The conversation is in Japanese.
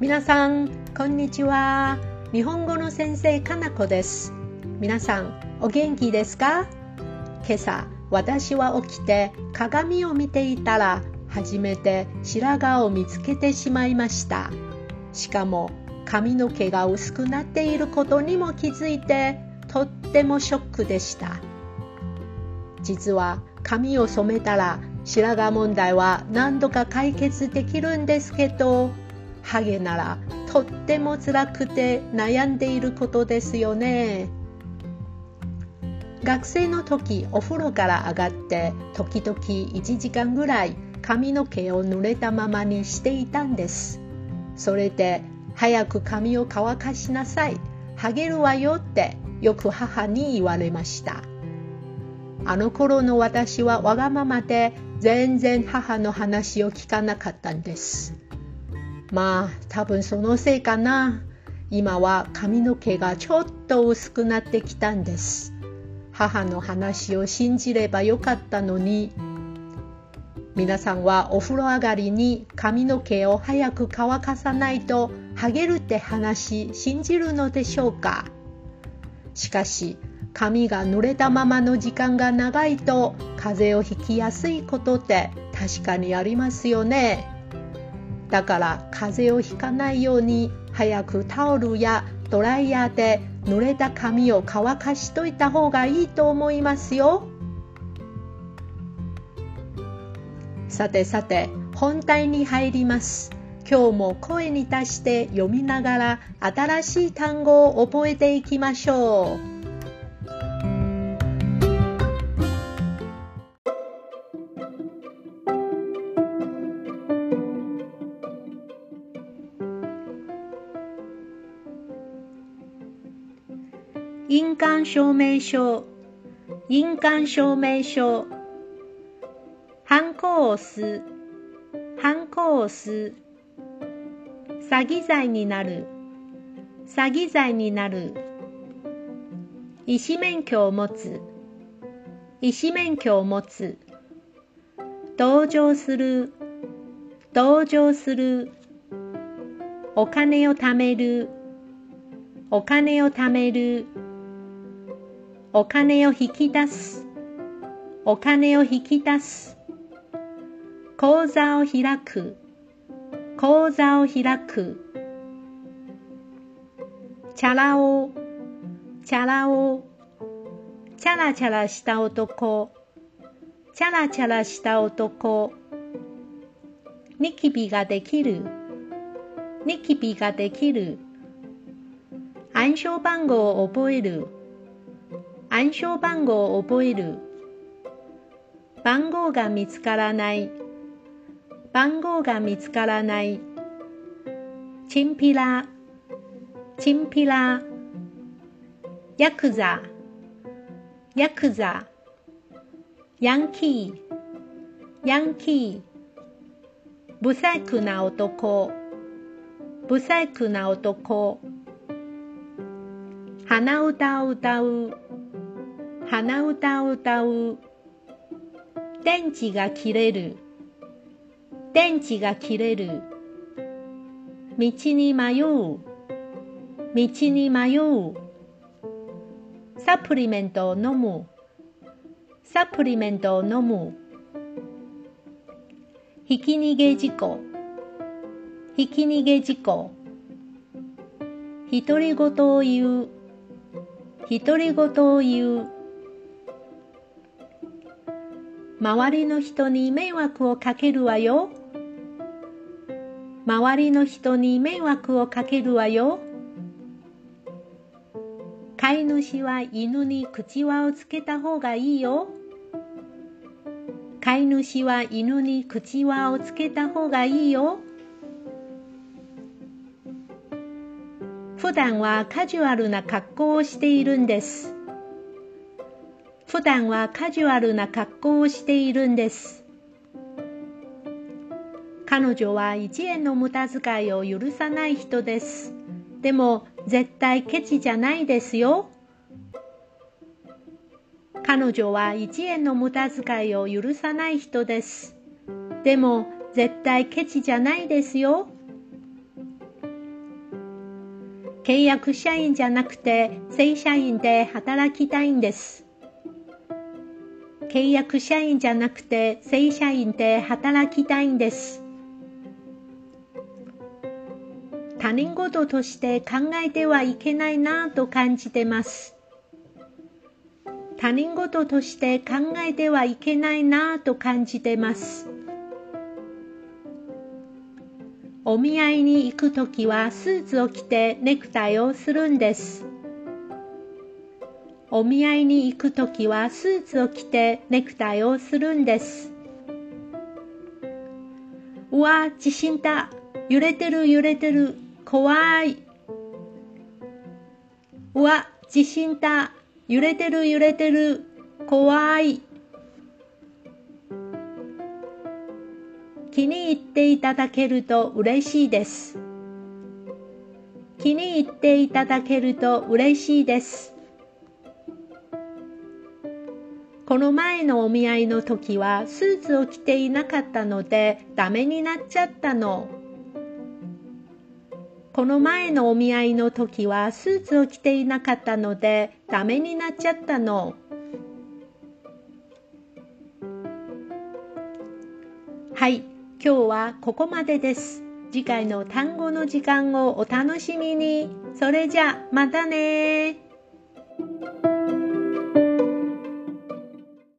皆さん、こんにちは。日本語の先生、かなこです。皆さん、お元気ですか？今朝、私は起きて鏡を見ていたら、初めて白髪を見つけてしまいました。しかも、髪の毛が薄くなっていることにも気づいて、とってもショックでした。実は、髪を染めたら、白髪問題は何度か解決できるんですけど、ハゲならとっても辛くて悩んでいることですよね。学生の時お風呂から上がって時々1時間ぐらい髪の毛を濡れたままにしていたんです。それで早く髪を乾かしなさい。ハゲるわよってよく母に言われました。あの頃の私はわがままで全然母の話を聞かなかったんです。まあ多分そのせいかな。今は髪の毛がちょっと薄くなってきたんです。母の話を信じればよかったのに。皆さんはお風呂上がりに髪の毛を早く乾かさないとハゲるって話信じるのでしょうかしかし髪が濡れたままの時間が長いと風邪をひきやすいことって確かにありますよね。だから風邪をひかないように早くタオルやドライヤーで濡れた髪を乾かしといた方がいいと思いますよ。さてさて本題に入ります。今日も声に出して読みながら新しい単語を覚えていきましょう。印鑑証明書、印鑑証明書、ハンコを押す、ハンコを押す、詐欺罪になる、詐欺罪になる、医師免許を持つ、医師免許を持つ、同情する、同情する、お金を貯める、お金を貯める、お金を引き出す、お金を引き出す、口座を開く、口座を開く、チャラ男、チャラ男、チャラチャラした男、チャラチャラした男、ニキビができる、ニキビができる、暗証番号を覚える、暗証番号を覚える。番号が見つからない。番号が見つからない。チンピラ、チンピラ。ヤクザ、ヤクザ。ヤンキー、ヤンキー。不細工な男、不細工な男。鼻歌を歌う。鼻歌を歌う。電池が切れる。電池が切れる。道に迷う。道に迷う。サプリメントを飲む。サプリメントを飲む。ひき逃げ事故。ひき逃げ事故。独り言を言う。独り言を言う。周りの人に迷惑をかけるわよ。周りの人に迷惑をかけるわよ。飼い主は犬に口輪をつけた方がいいよ。飼い主は犬に口輪をつけた方がいいよ。普段はカジュアルな格好をしているんです。普段はカジュアルな格好をしているんです。彼女は1円の無駄遣いを許さない人です。でも絶対ケチじゃないですよ。彼女は1円の無駄遣いを許さない人です。でも絶対ケチじゃないですよ。契約社員じゃなくて正社員で働きたいんです。契約社員じゃなくて正社員で働きたいんです。他人事として考えてはいけないなぁと感じてます。他人事として考えてはいけないなぁと感じてます。お見合いに行くときはスーツを着てネクタイをするんです。お見合いに行くときはスーツを着てネクタイをするんです。うわ、地震だ。揺れてる揺れてる。怖い。うわ、地震だ。揺れてる揺れてる。怖い。気に入っていただけると嬉しいです。気に入っていただけると嬉しいです。この前のお見合いの時はスーツを着ていなかったのでダメになっちゃったの。この前のお見合いの時はスーツを着ていなかったのでダメになっちゃったの。はい、今日はここまでです。次回の単語の時間をお楽しみに。それじゃ、またね